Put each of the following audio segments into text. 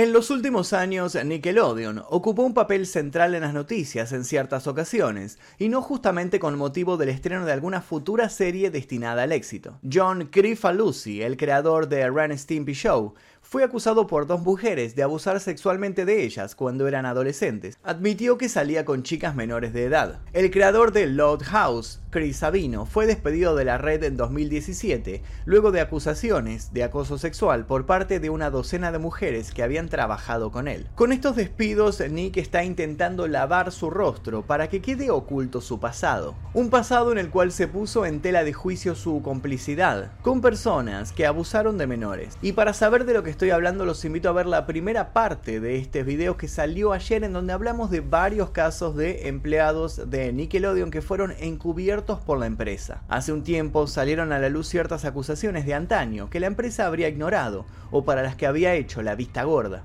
En los últimos años, Nickelodeon ocupó un papel central en las noticias en ciertas ocasiones, y no justamente con motivo del estreno de alguna futura serie destinada al éxito. John Crifalusi, el creador de Ren Stimpy Show, fue acusado por dos mujeres de abusar sexualmente de ellas cuando eran adolescentes. Admitió que salía con chicas menores de edad. El creador de Loud House, Chris Sabino, fue despedido de la red en 2017, luego de acusaciones de acoso sexual por parte de una docena de mujeres que habían trabajado con él. Con estos despidos, Nick está intentando lavar su rostro para que quede oculto su pasado. Un pasado en el cual se puso en tela de juicio su complicidad con personas que abusaron de menores. Y para saber de lo que estoy hablando los invito a ver la primera parte de este video que salió ayer en donde hablamos de varios casos de empleados de Nickelodeon que fueron encubiertos por la empresa. Hace un tiempo salieron a la luz ciertas acusaciones de antaño que la empresa habría ignorado o para las que había hecho la vista gorda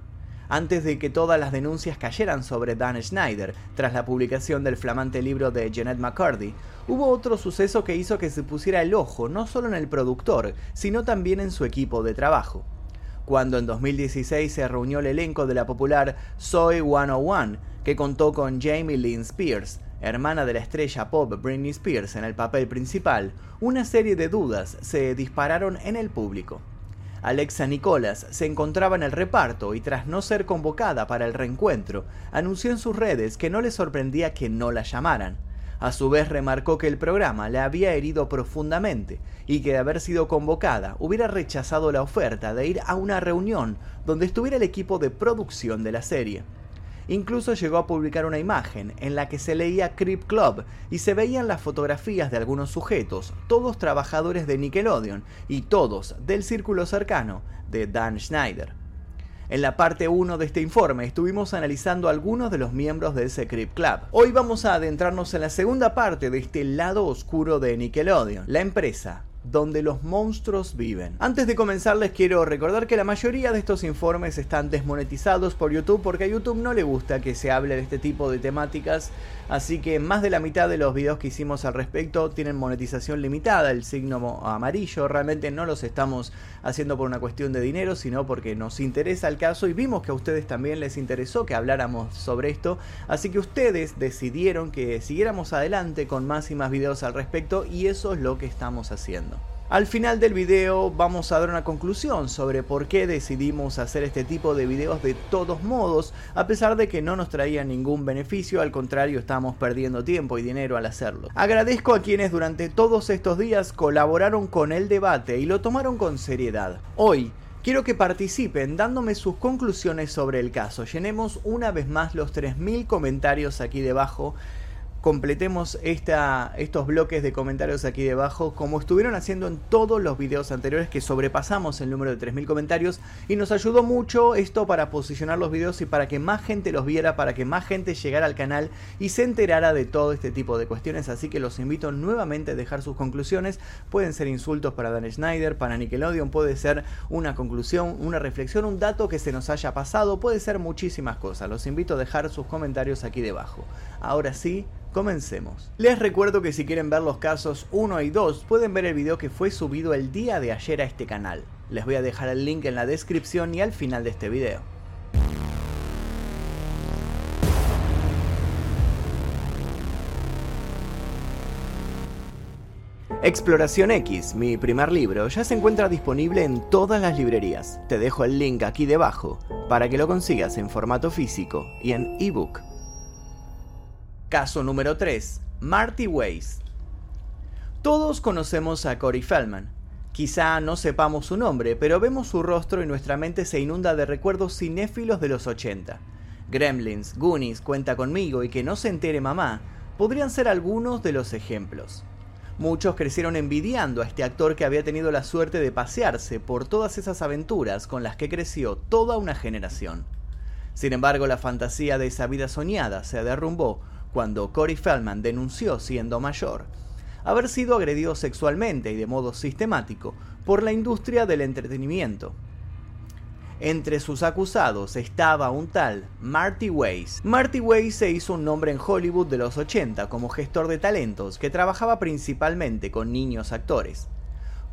antes de que todas las denuncias cayeran sobre Dan Schneider, tras la publicación del flamante libro de Jeanette McCurdy, hubo otro suceso que hizo que se pusiera el ojo no solo en el productor, sino también en su equipo de trabajo cuando en 2016 se reunió el elenco de la popular Soy 101, que contó con Jamie Lynn Spears, hermana de la estrella pop Britney Spears en el papel principal, una serie de dudas se dispararon en el público. Alexa Nicholas se encontraba en el reparto y tras no ser convocada para el reencuentro, anunció en sus redes que no le sorprendía que no la llamaran. A su vez remarcó que el programa le había herido profundamente y que de haber sido convocada hubiera rechazado la oferta de ir a una reunión donde estuviera el equipo de producción de la serie. Incluso llegó a publicar una imagen en la que se leía Creep Club y se veían las fotografías de algunos sujetos, todos trabajadores de Nickelodeon y todos del círculo cercano de Dan Schneider. En la parte 1 de este informe estuvimos analizando algunos de los miembros de ese Creep Club. Hoy vamos a adentrarnos en la segunda parte de este lado oscuro de Nickelodeon, la empresa donde los monstruos viven. Antes de comenzar les quiero recordar que la mayoría de estos informes están desmonetizados por YouTube porque a YouTube no le gusta que se hable de este tipo de temáticas, así que más de la mitad de los videos que hicimos al respecto tienen monetización limitada, el signo amarillo, realmente no los estamos haciendo por una cuestión de dinero, sino porque nos interesa el caso y vimos que a ustedes también les interesó que habláramos sobre esto, así que ustedes decidieron que siguiéramos adelante con más y más videos al respecto y eso es lo que estamos haciendo. Al final del video vamos a dar una conclusión sobre por qué decidimos hacer este tipo de videos de todos modos, a pesar de que no nos traía ningún beneficio, al contrario estamos perdiendo tiempo y dinero al hacerlo. Agradezco a quienes durante todos estos días colaboraron con el debate y lo tomaron con seriedad. Hoy, Quiero que participen dándome sus conclusiones sobre el caso. Llenemos una vez más los 3.000 comentarios aquí debajo completemos estos bloques de comentarios aquí debajo, como estuvieron haciendo en todos los videos anteriores que sobrepasamos el número de 3.000 comentarios y nos ayudó mucho esto para posicionar los videos y para que más gente los viera, para que más gente llegara al canal y se enterara de todo este tipo de cuestiones, así que los invito nuevamente a dejar sus conclusiones, pueden ser insultos para Dan Schneider, para Nickelodeon, puede ser una conclusión, una reflexión, un dato que se nos haya pasado, puede ser muchísimas cosas, los invito a dejar sus comentarios aquí debajo. Ahora sí, Comencemos. Les recuerdo que si quieren ver los casos 1 y 2 pueden ver el video que fue subido el día de ayer a este canal. Les voy a dejar el link en la descripción y al final de este video. Exploración X, mi primer libro, ya se encuentra disponible en todas las librerías. Te dejo el link aquí debajo para que lo consigas en formato físico y en ebook. Caso número 3. Marty Weiss. Todos conocemos a Corey Feldman. Quizá no sepamos su nombre, pero vemos su rostro y nuestra mente se inunda de recuerdos cinéfilos de los 80. Gremlins, Goonies, Cuenta conmigo y Que no se entere mamá podrían ser algunos de los ejemplos. Muchos crecieron envidiando a este actor que había tenido la suerte de pasearse por todas esas aventuras con las que creció toda una generación. Sin embargo, la fantasía de esa vida soñada se derrumbó cuando Corey Feldman denunció siendo mayor haber sido agredido sexualmente y de modo sistemático por la industria del entretenimiento. Entre sus acusados estaba un tal Marty Weiss. Marty Weiss se hizo un nombre en Hollywood de los 80 como gestor de talentos que trabajaba principalmente con niños actores.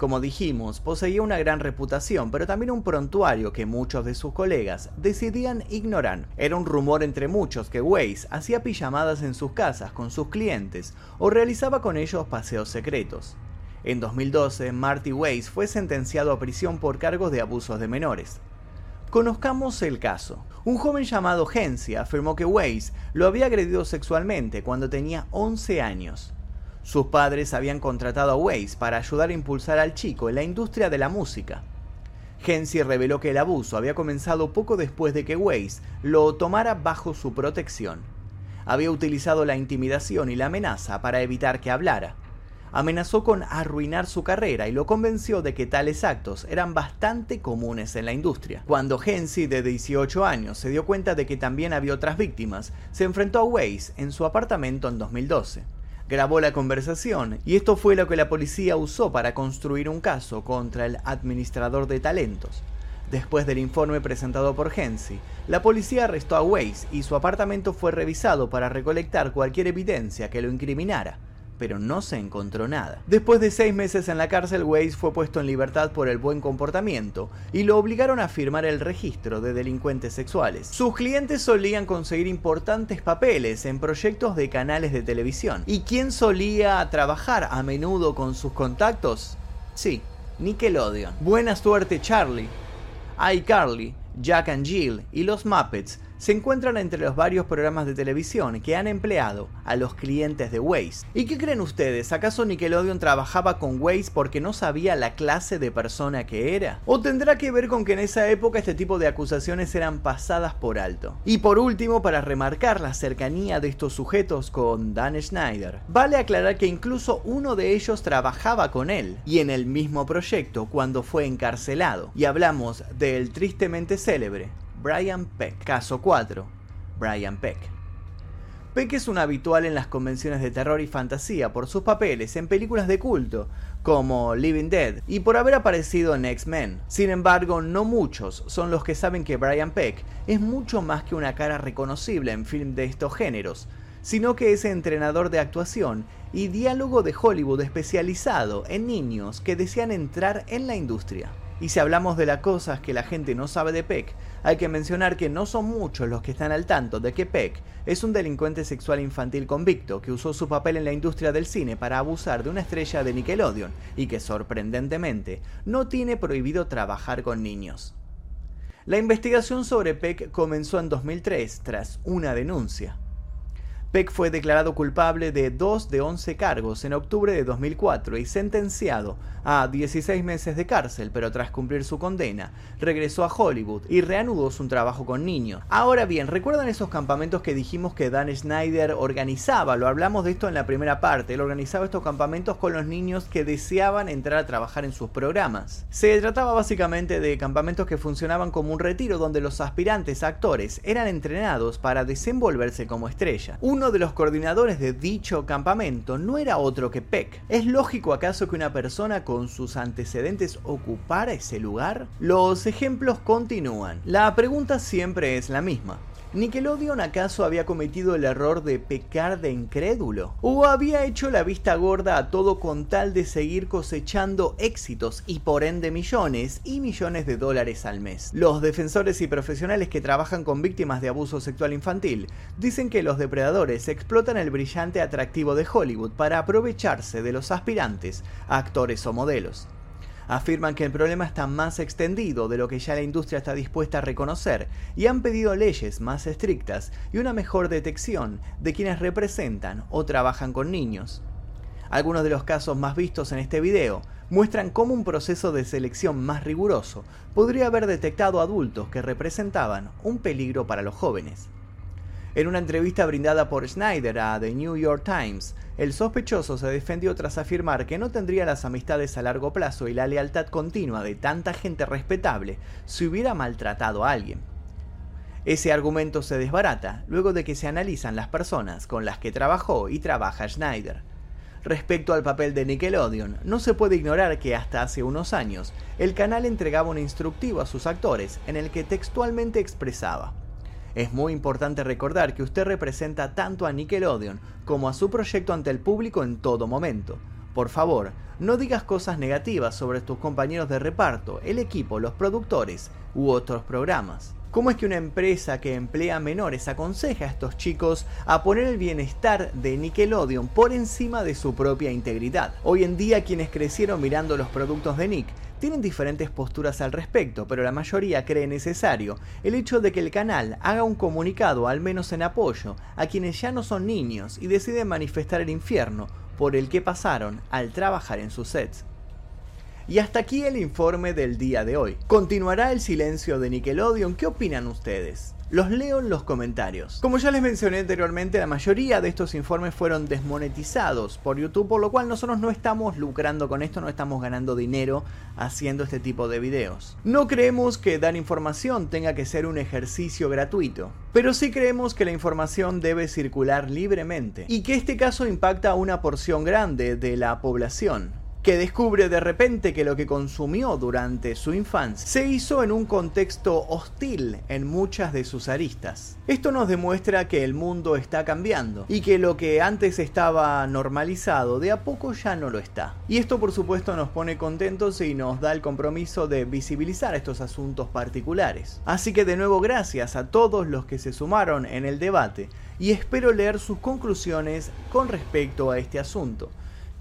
Como dijimos, poseía una gran reputación, pero también un prontuario que muchos de sus colegas decidían ignorar. Era un rumor entre muchos que Weiss hacía pijamadas en sus casas con sus clientes o realizaba con ellos paseos secretos. En 2012, Marty Weiss fue sentenciado a prisión por cargos de abusos de menores. Conozcamos el caso. Un joven llamado Hensi afirmó que Weiss lo había agredido sexualmente cuando tenía 11 años. Sus padres habían contratado a Weiss para ayudar a impulsar al chico en la industria de la música. Hensi reveló que el abuso había comenzado poco después de que Weiss lo tomara bajo su protección. Había utilizado la intimidación y la amenaza para evitar que hablara. Amenazó con arruinar su carrera y lo convenció de que tales actos eran bastante comunes en la industria. Cuando Hensi, de 18 años, se dio cuenta de que también había otras víctimas, se enfrentó a Weiss en su apartamento en 2012 grabó la conversación y esto fue lo que la policía usó para construir un caso contra el administrador de talentos. Después del informe presentado por Hensi, la policía arrestó a Weiss y su apartamento fue revisado para recolectar cualquier evidencia que lo incriminara pero no se encontró nada. Después de seis meses en la cárcel, Weiss fue puesto en libertad por el buen comportamiento y lo obligaron a firmar el registro de delincuentes sexuales. Sus clientes solían conseguir importantes papeles en proyectos de canales de televisión. ¿Y quién solía trabajar a menudo con sus contactos? Sí, Nickelodeon. Buena suerte Charlie, iCarly, Jack and Jill y los Muppets se encuentran entre los varios programas de televisión que han empleado a los clientes de Waze. ¿Y qué creen ustedes? ¿Acaso Nickelodeon trabajaba con Waze porque no sabía la clase de persona que era? ¿O tendrá que ver con que en esa época este tipo de acusaciones eran pasadas por alto? Y por último, para remarcar la cercanía de estos sujetos con Dan Schneider, vale aclarar que incluso uno de ellos trabajaba con él y en el mismo proyecto cuando fue encarcelado. Y hablamos del tristemente célebre Brian Peck. Caso 4. Brian Peck. Peck es un habitual en las convenciones de terror y fantasía por sus papeles en películas de culto, como Living Dead, y por haber aparecido en X-Men. Sin embargo, no muchos son los que saben que Brian Peck es mucho más que una cara reconocible en film de estos géneros, sino que es entrenador de actuación y diálogo de Hollywood especializado en niños que desean entrar en la industria. Y si hablamos de las cosas que la gente no sabe de Peck, hay que mencionar que no son muchos los que están al tanto de que Peck es un delincuente sexual infantil convicto que usó su papel en la industria del cine para abusar de una estrella de Nickelodeon y que sorprendentemente no tiene prohibido trabajar con niños. La investigación sobre Peck comenzó en 2003 tras una denuncia. Peck fue declarado culpable de dos de 11 cargos en octubre de 2004 y sentenciado a 16 meses de cárcel, pero tras cumplir su condena, regresó a Hollywood y reanudó su trabajo con niños. Ahora bien, ¿recuerdan esos campamentos que dijimos que Dan Schneider organizaba? Lo hablamos de esto en la primera parte. Él organizaba estos campamentos con los niños que deseaban entrar a trabajar en sus programas. Se trataba básicamente de campamentos que funcionaban como un retiro donde los aspirantes a actores eran entrenados para desenvolverse como estrella de los coordinadores de dicho campamento no era otro que Peck. ¿Es lógico acaso que una persona con sus antecedentes ocupara ese lugar? Los ejemplos continúan. La pregunta siempre es la misma. ¿Nickelodeon acaso había cometido el error de pecar de incrédulo? ¿O había hecho la vista gorda a todo con tal de seguir cosechando éxitos y por ende millones y millones de dólares al mes? Los defensores y profesionales que trabajan con víctimas de abuso sexual infantil dicen que los depredadores explotan el brillante atractivo de Hollywood para aprovecharse de los aspirantes, actores o modelos afirman que el problema está más extendido de lo que ya la industria está dispuesta a reconocer y han pedido leyes más estrictas y una mejor detección de quienes representan o trabajan con niños. Algunos de los casos más vistos en este video muestran cómo un proceso de selección más riguroso podría haber detectado adultos que representaban un peligro para los jóvenes. En una entrevista brindada por Schneider a The New York Times, el sospechoso se defendió tras afirmar que no tendría las amistades a largo plazo y la lealtad continua de tanta gente respetable si hubiera maltratado a alguien. Ese argumento se desbarata luego de que se analizan las personas con las que trabajó y trabaja Schneider. Respecto al papel de Nickelodeon, no se puede ignorar que hasta hace unos años el canal entregaba un instructivo a sus actores en el que textualmente expresaba es muy importante recordar que usted representa tanto a Nickelodeon como a su proyecto ante el público en todo momento. Por favor, no digas cosas negativas sobre tus compañeros de reparto, el equipo, los productores u otros programas. ¿Cómo es que una empresa que emplea menores aconseja a estos chicos a poner el bienestar de Nickelodeon por encima de su propia integridad? Hoy en día quienes crecieron mirando los productos de Nick tienen diferentes posturas al respecto, pero la mayoría cree necesario el hecho de que el canal haga un comunicado, al menos en apoyo, a quienes ya no son niños y deciden manifestar el infierno por el que pasaron al trabajar en sus sets. Y hasta aquí el informe del día de hoy. ¿Continuará el silencio de Nickelodeon? ¿Qué opinan ustedes? Los leo en los comentarios. Como ya les mencioné anteriormente, la mayoría de estos informes fueron desmonetizados por YouTube, por lo cual nosotros no estamos lucrando con esto, no estamos ganando dinero haciendo este tipo de videos. No creemos que dar información tenga que ser un ejercicio gratuito, pero sí creemos que la información debe circular libremente y que este caso impacta a una porción grande de la población que descubre de repente que lo que consumió durante su infancia se hizo en un contexto hostil en muchas de sus aristas. Esto nos demuestra que el mundo está cambiando y que lo que antes estaba normalizado de a poco ya no lo está. Y esto por supuesto nos pone contentos y nos da el compromiso de visibilizar estos asuntos particulares. Así que de nuevo gracias a todos los que se sumaron en el debate y espero leer sus conclusiones con respecto a este asunto.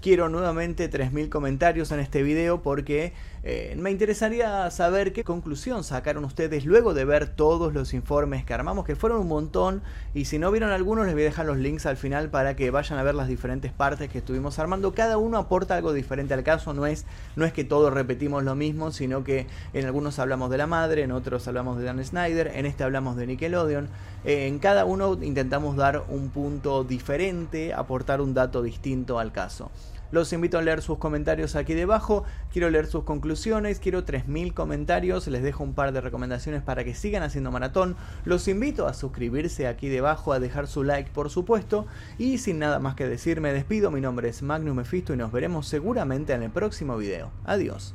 Quiero nuevamente 3.000 comentarios en este video porque eh, me interesaría saber qué conclusión sacaron ustedes luego de ver todos los informes que armamos, que fueron un montón. Y si no vieron algunos, les voy a dejar los links al final para que vayan a ver las diferentes partes que estuvimos armando. Cada uno aporta algo diferente al caso, no es, no es que todos repetimos lo mismo, sino que en algunos hablamos de la madre, en otros hablamos de Dan Snyder, en este hablamos de Nickelodeon. Eh, en cada uno intentamos dar un punto diferente, aportar un dato distinto al caso. Los invito a leer sus comentarios aquí debajo. Quiero leer sus conclusiones. Quiero 3.000 comentarios. Les dejo un par de recomendaciones para que sigan haciendo maratón. Los invito a suscribirse aquí debajo, a dejar su like por supuesto. Y sin nada más que decir, me despido. Mi nombre es Magnus Mephisto y nos veremos seguramente en el próximo video. Adiós.